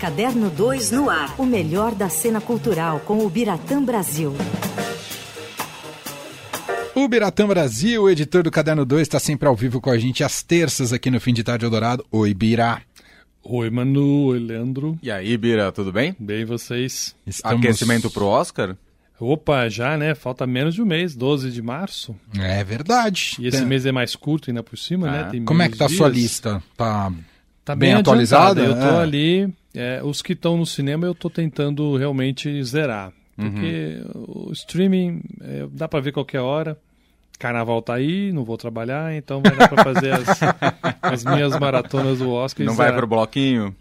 Caderno 2 no ar. O melhor da cena cultural com o Biratã Brasil. O Biratã Brasil, editor do Caderno 2, está sempre ao vivo com a gente às terças aqui no Fim de Tarde Eldorado. Oi, Birá. Oi, Manu. Oi, Leandro. E aí, Bira, tudo bem? Bem, vocês? Estamos... Aquecimento pro Oscar? Opa, já, né? Falta menos de um mês, 12 de março. É verdade. E esse Tem- mês é mais curto ainda por cima, É. né? Tem Como é que tá a sua dias. lista? Tá, Tá bem bem, atualizada? atualizada. Eu tô É. ali. é, os que estão no cinema eu tô tentando realmente zerar. Porque o streaming é, dá pra ver qualquer hora. Carnaval tá aí, não vou trabalhar, então vai dar pra fazer as, as minhas maratonas do Oscar. e Não vai pro bloquinho?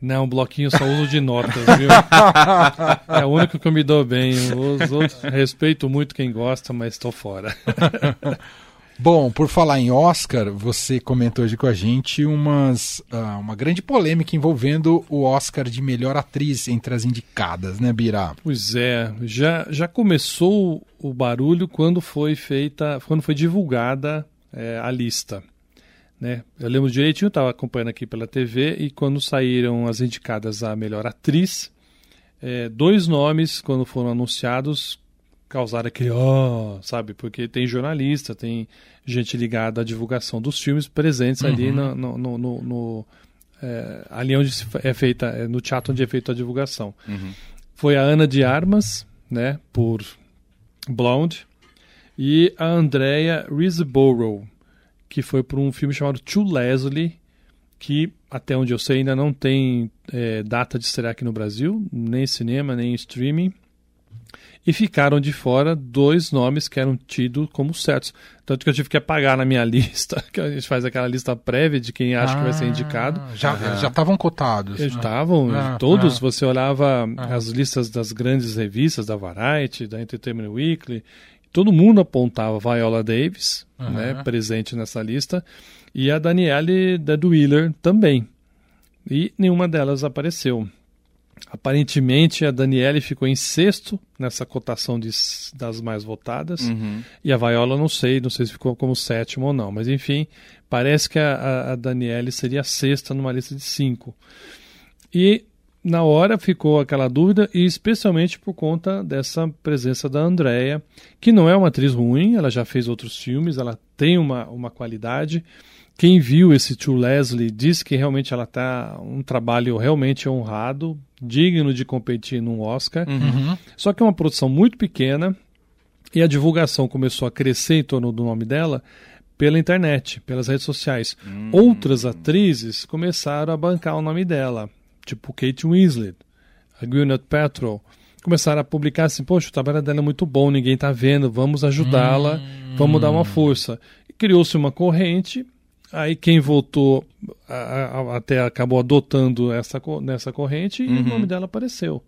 Não, bloquinho só uso de notas, viu? é o único que eu me dou bem. Os outros, respeito muito quem gosta, mas estou fora. Bom, por falar em Oscar, você comentou hoje com a gente umas, ah, uma grande polêmica envolvendo o Oscar de melhor atriz entre as indicadas, né, Birá? Pois é, já, já começou o barulho quando foi feita, quando foi divulgada é, a lista. Né? Eu lembro direitinho, estava acompanhando aqui pela TV, e quando saíram as indicadas a melhor atriz, é, dois nomes, quando foram anunciados, causaram aquele ó, sabe? Porque tem jornalista, tem gente ligada à divulgação dos filmes presentes ali no, no, no- no- é, ali onde é feita, é, no teatro onde é feita a divulgação. Foi a Ana de Armas, né, por Blonde, e a Andrea Riseborough, que foi por um filme chamado To Leslie, que até onde eu sei ainda não tem é, data de estrear aqui no Brasil, nem cinema, nem streaming. E ficaram de fora dois nomes que eram tidos como certos. Tanto que eu tive que apagar na minha lista, que a gente faz aquela lista prévia de quem acha que vai ser indicado. Ah, Já já estavam cotados. Eles né? estavam, Ah, todos, ah. você olhava as listas das grandes revistas, da Variety, da Entertainment Weekly, todo mundo apontava Viola Davis, né, presente nessa lista, e a Danielle Deadwheeler também. E nenhuma delas apareceu. Aparentemente, a Danielle ficou em sexto nessa cotação de, das mais votadas. E a Viola, não sei, não sei se ficou como sétimo ou não. Mas, enfim, parece que a, a, Danielle seria a sexta numa lista de cinco. E na hora ficou aquela dúvida, e especialmente por conta dessa presença da Andrea, que não é uma atriz ruim, ela já fez outros filmes, ela tem uma, uma qualidade. Quem viu esse To Leslie diz que realmente ela está um trabalho realmente honrado, digno de competir num Oscar. Só que é uma produção muito pequena e a divulgação começou a crescer em torno do nome dela pela internet, pelas redes sociais. Outras atrizes começaram a bancar o nome dela, tipo Kate Winslet, a Gwyneth Paltrow. Começaram a publicar assim, poxa, o trabalho dela é muito bom, ninguém está vendo, vamos ajudá-la, vamos dar uma força. E Criou-se uma corrente, aí quem votou a- a- até acabou adotando essa, nessa corrente e o nome dela apareceu.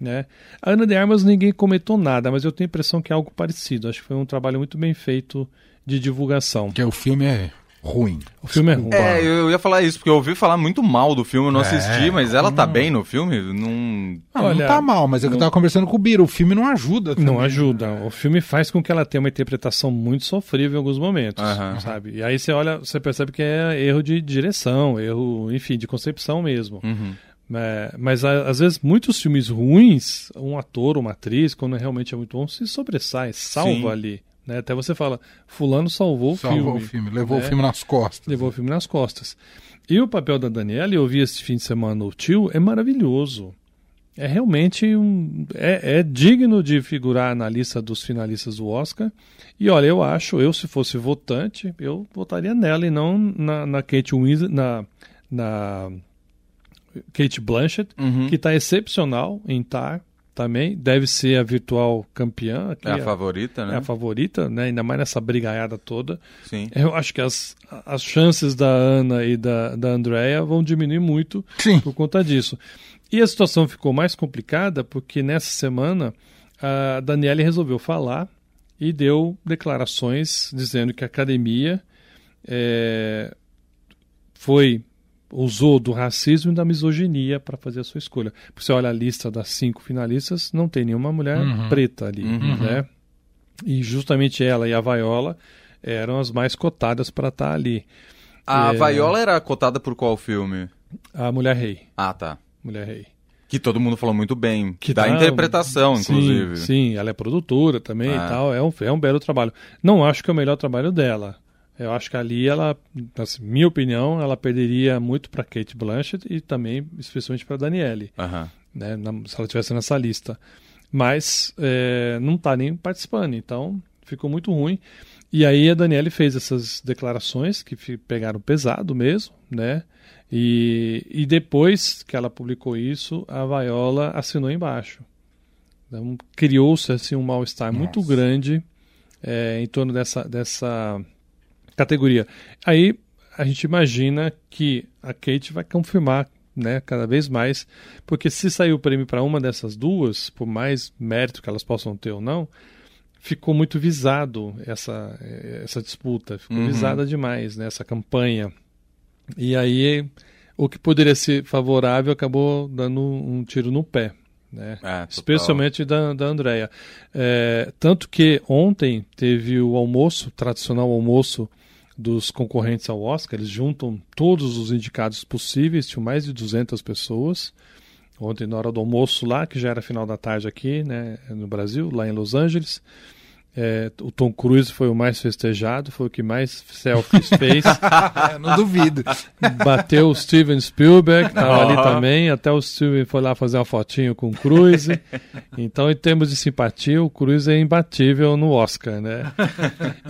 Né? A Ana de Armas ninguém comentou nada, mas eu tenho a impressão que é algo parecido. Acho que foi um trabalho muito bem feito de divulgação. Porque o filme é ruim. O filme é ruim. É, eu ia falar isso, porque eu ouvi falar muito mal do filme, eu não É. assisti, mas ela tá bem no filme? Não. Ah, Olha, não tá mal, mas é que eu tava conversando com o Biro. O filme não ajuda. Não também. ajuda. O filme faz com que ela tenha uma interpretação muito sofrível em alguns momentos, Aham. sabe? E aí você olha, você percebe que é erro de direção, erro, enfim, de concepção mesmo. Uhum. É, mas a- às vezes muitos filmes ruins, um ator, uma atriz, quando realmente é muito bom, se sobressai, salva Sim. ali. Né? Até você fala, fulano salvou o Salvou filme. o filme, levou né? o filme nas costas. levou o filme nas costas. E o papel da Daniela, eu vi esse fim de semana no Tio, é maravilhoso. É realmente um. É, é digno de figurar na lista dos finalistas do Oscar. E olha, eu acho, eu se fosse votante, eu votaria nela e não na, na Kate Winslet, na, na Kate Blanchett, Uhum. que está excepcional em Tar também. Deve ser a virtual campeã. aqui, É a favorita, é né? a favorita, né? ainda mais nessa brigaiada toda. Sim. Eu acho que as, as chances da Ana e da, da Andrea vão diminuir muito Sim. por conta disso. E a situação ficou mais complicada porque nessa semana a Daniele resolveu falar e deu declarações dizendo que a academia é, foi usou do racismo e da misoginia para fazer a sua escolha. Você olha a lista das cinco finalistas, não tem nenhuma mulher Uhum. preta ali, Uhum. né? E justamente ela e a Viola eram as mais cotadas para estar ali. A É. Viola era cotada por qual filme? A Mulher Rei. Ah, tá. Mulher Rei. Que todo mundo falou muito bem. Que da tá- interpretação, Sim, inclusive. Sim, ela é produtora também É. e tal. É um, é um belo trabalho. Não acho que é o melhor trabalho dela. Eu acho que ali ela, assim, minha opinião, ela perderia muito para Kate Blanchett e também, especialmente para Daniele, Aham. né, na- se ela tivesse nessa lista. Mas é, não está nem participando, então ficou muito ruim. E aí a Daniele fez essas declarações que pegaram pesado mesmo, né? E, e depois que ela publicou isso, a Viola assinou embaixo. Então, criou-se assim um mal-estar muito grande é, em torno dessa, dessa categoria. Aí a gente imagina que a Kate vai confirmar né, cada vez mais, porque se sair o prêmio para uma dessas duas, por mais mérito que elas possam ter ou não, ficou muito visado essa, essa disputa, ficou Uhum. visada demais né, essa campanha. E aí o que poderia ser favorável acabou dando um tiro no pé. Né? É, especialmente da, da Andrea. É, tanto que ontem teve o almoço, tradicional almoço dos concorrentes ao Oscar, eles juntam todos os indicados possíveis, tinham mais de 200 pessoas. Ontem, na hora do almoço lá, que já era final da tarde aqui, né, no Brasil, lá em Los Angeles. É, o Tom Cruise foi o mais festejado, foi o que mais selfies fez. É, não duvido. Bateu o Steven Spielberg, estava ali também. Até o Steven foi lá fazer uma fotinho com o Cruise. Então, em termos de simpatia, o Cruise é imbatível no Oscar, né?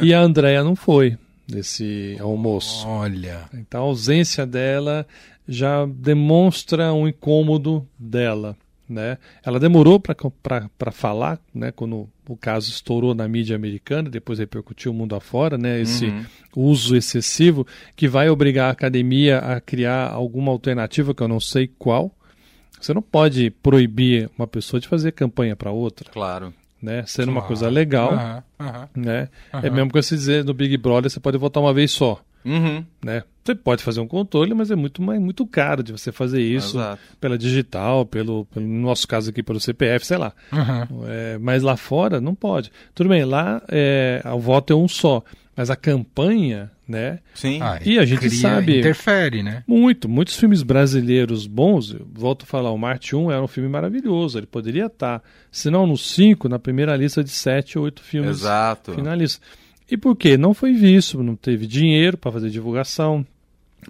E a Andrea não foi nesse almoço. Olha. Então, a ausência dela já demonstra um incômodo dela. Né? Ela demorou para falar, né? quando o caso estourou na mídia americana, depois repercutiu o mundo afora, né? esse Uhum. uso excessivo que vai obrigar a academia a criar alguma alternativa que eu não sei qual. Você não pode proibir uma pessoa de fazer campanha para outra, Claro. Né? Sendo uma Claro. coisa legal, né? É mesmo que você dizer no Big Brother você pode votar uma vez só Uhum. né? Você pode fazer um controle, mas é muito, mais, muito caro de você fazer isso Exato. pela digital, pelo, pelo no nosso caso aqui pelo CPF, sei lá. É, mas lá fora não pode. Tudo bem, lá é, o voto é um só, mas a campanha, né? Sim. Ah, E a gente cria- sabe- Interfere, né? Muito, muitos filmes brasileiros bons. eu Volto a falar, o Marte 1 era um filme maravilhoso. Ele poderia estar, se não no 5, na primeira lista de 7 ou 8 filmes Exato. finalistas. E por quê? Não foi visto, não teve dinheiro para fazer divulgação,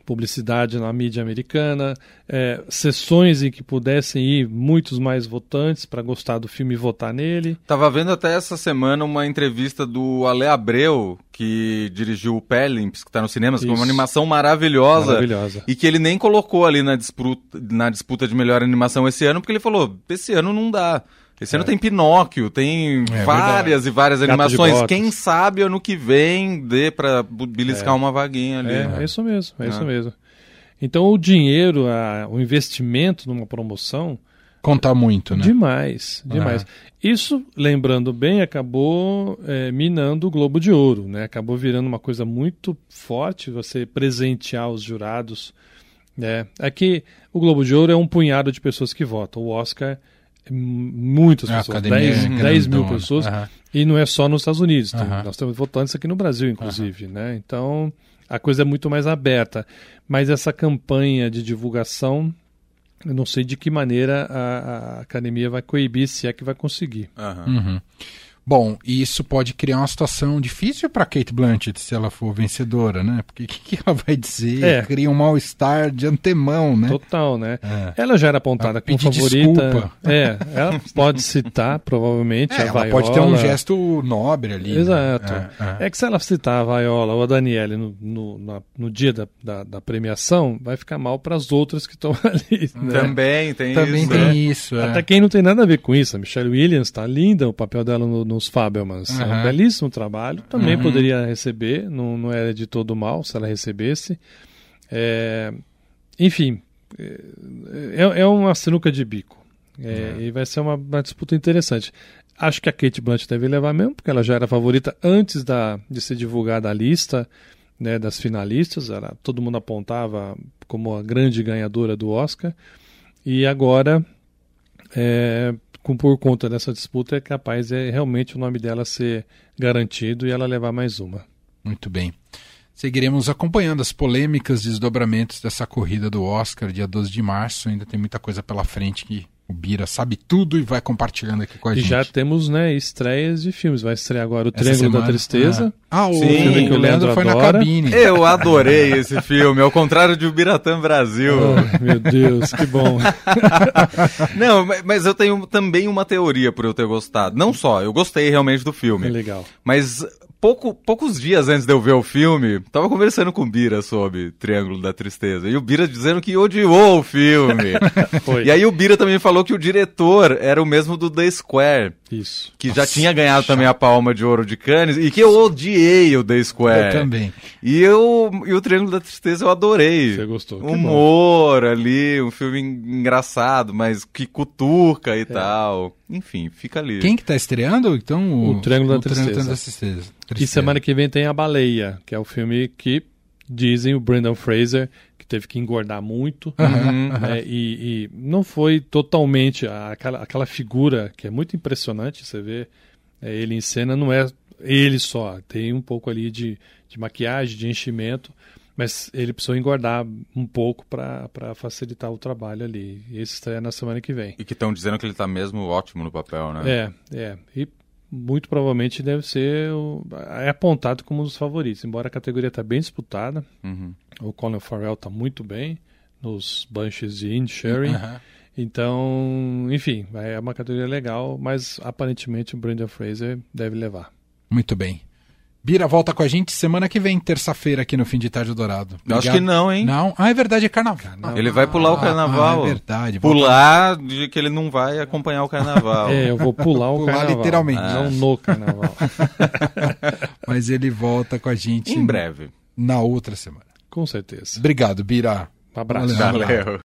publicidade na mídia americana, é, sessões em que pudessem ir muitos mais votantes para gostar do filme e votar nele. Tava vendo até essa semana uma entrevista do Ale Abreu, que dirigiu o Pelimps, que tá nos cinemas, é uma animação maravilhosa. Maravilhosa. E que ele nem colocou ali na disputa, na disputa de melhor animação esse ano, porque ele falou: esse ano não dá. Esse ano tem Pinóquio, tem É várias e várias Gato animações. Quem sabe ano que vem dê pra bu- beliscar É. uma vaguinha ali. É, né? é isso mesmo, é, É. isso mesmo. Então o dinheiro, a- o investimento numa promoção, Conta muito, né? demais, demais. Isso, lembrando bem, acabou é, minando o Globo de Ouro, né? Acabou virando uma coisa muito forte você presentear os jurados. Né? É que o Globo de Ouro é um punhado de pessoas que votam. O Oscar é muitas A pessoas, academia 10, é 10 mil pessoas. Aham. E não é só nos Estados Unidos, Aham. nós temos votantes aqui no Brasil, inclusive, né? Então a coisa é muito mais aberta. Mas essa campanha de divulgação, eu não sei de que maneira a, a academia vai coibir, se é que vai conseguir. Uhum. Bom, e isso pode criar uma situação difícil para Kate Blanchett se ela for vencedora, né? Porque o que, que ela vai dizer? É. Cria um mal-estar de antemão, né? Total, né? É. Ela já era apontada Ela como favorita. desculpa. É, ela pode citar, provavelmente, É, a ela Viola. pode ter um gesto nobre ali. né? Exato. É, é. É que se ela citar a Viola ou a Daniele no, no, na- no dia da, da, da premiação, vai ficar mal para as outras que estão ali. Né? Também tem Também isso. tem né? isso. é. Até quem não tem nada a ver com isso. A Michelle Williams tá linda, o papel dela no- nos Fabelmans. É um belíssimo trabalho. Também Uhum. poderia receber, não, não era de todo mal se ela recebesse. É, enfim, é, é uma sinuca de bico. É, E vai ser uma, uma disputa interessante. Acho que a Kate Blanchett deve levar mesmo, porque ela já era favorita antes da, de ser divulgada a lista né, das finalistas. Era, todo mundo apontava como a grande ganhadora do Oscar. E agora é, com, por conta dessa disputa, é capaz é realmente o nome dela ser garantido e ela levar mais uma. Muito bem. seguiremos acompanhando as polêmicas, desdobramentos dessa corrida do Oscar, dia 12 de março. Ainda tem muita coisa pela frente que o Bira sabe tudo e vai compartilhando aqui com a e gente. E já temos, né, estreias de filmes. Vai estrear agora o Triângulo da Tristeza. Ah, o Sim, filme que o Leandro, foi adora. na cabine. Eu adorei esse filme, ao contrário de Biratã Brasil. Oh, meu Deus, que bom. Não, mas eu tenho também uma teoria por eu ter gostado. Não só, eu gostei realmente do filme. É legal. Mas pouco, poucos dias antes de eu ver o filme, tava conversando com o Bira sobre Triângulo da Tristeza. E o Bira dizendo que odiou o filme. e aí o Bira também falou que o diretor era o mesmo do The Square. Isso. Que Nossa, já tinha ganhado chato. também a palma de ouro de Cannes. E que eu odiei o The Square. Eu também. E, eu, e o Triângulo da Tristeza eu adorei. Você gostou. Humor ali, um filme engraçado, mas que cutuca e é. tal. Enfim, fica ali. Quem que tá estreando? Então, o, o Triângulo da o Tristeza. Triângulo da Tristeza. E semana que vem tem A Baleia, que é o filme que dizem o Brendan Fraser que teve que engordar muito uhum, né, E, e, não foi totalmente aquela, aquela figura que é muito impressionante. Você vê é, ele em cena, não é ele só, tem um pouco ali de, de maquiagem, de enchimento, mas ele precisou engordar um pouco para facilitar o trabalho ali. Esse estreia na semana que vem. E que estão dizendo que ele está mesmo ótimo no papel, né? É, é. E muito provavelmente deve ser o, é apontado como um dos favoritos, embora a categoria está bem disputada. Uhum. O Colin Farrell está muito bem nos bunches de Inisherin. Uhum. Então, enfim, é uma categoria legal, mas aparentemente o Brendan Fraser deve levar. Muito bem. Bira volta com a gente semana que vem, terça-feira, aqui no Fim de Tarde Dourado. Eu acho que não, hein? Não? Ah, é verdade, é carnaval. Ele vai pular o carnaval. Ah, é verdade. Pular de que ele não vai acompanhar o carnaval. é, eu vou pular o pular carnaval. literalmente. Não no carnaval. Mas ele volta com a gente em breve. Na outra semana. Com certeza. Obrigado, Bira. Um abraço. Valeu.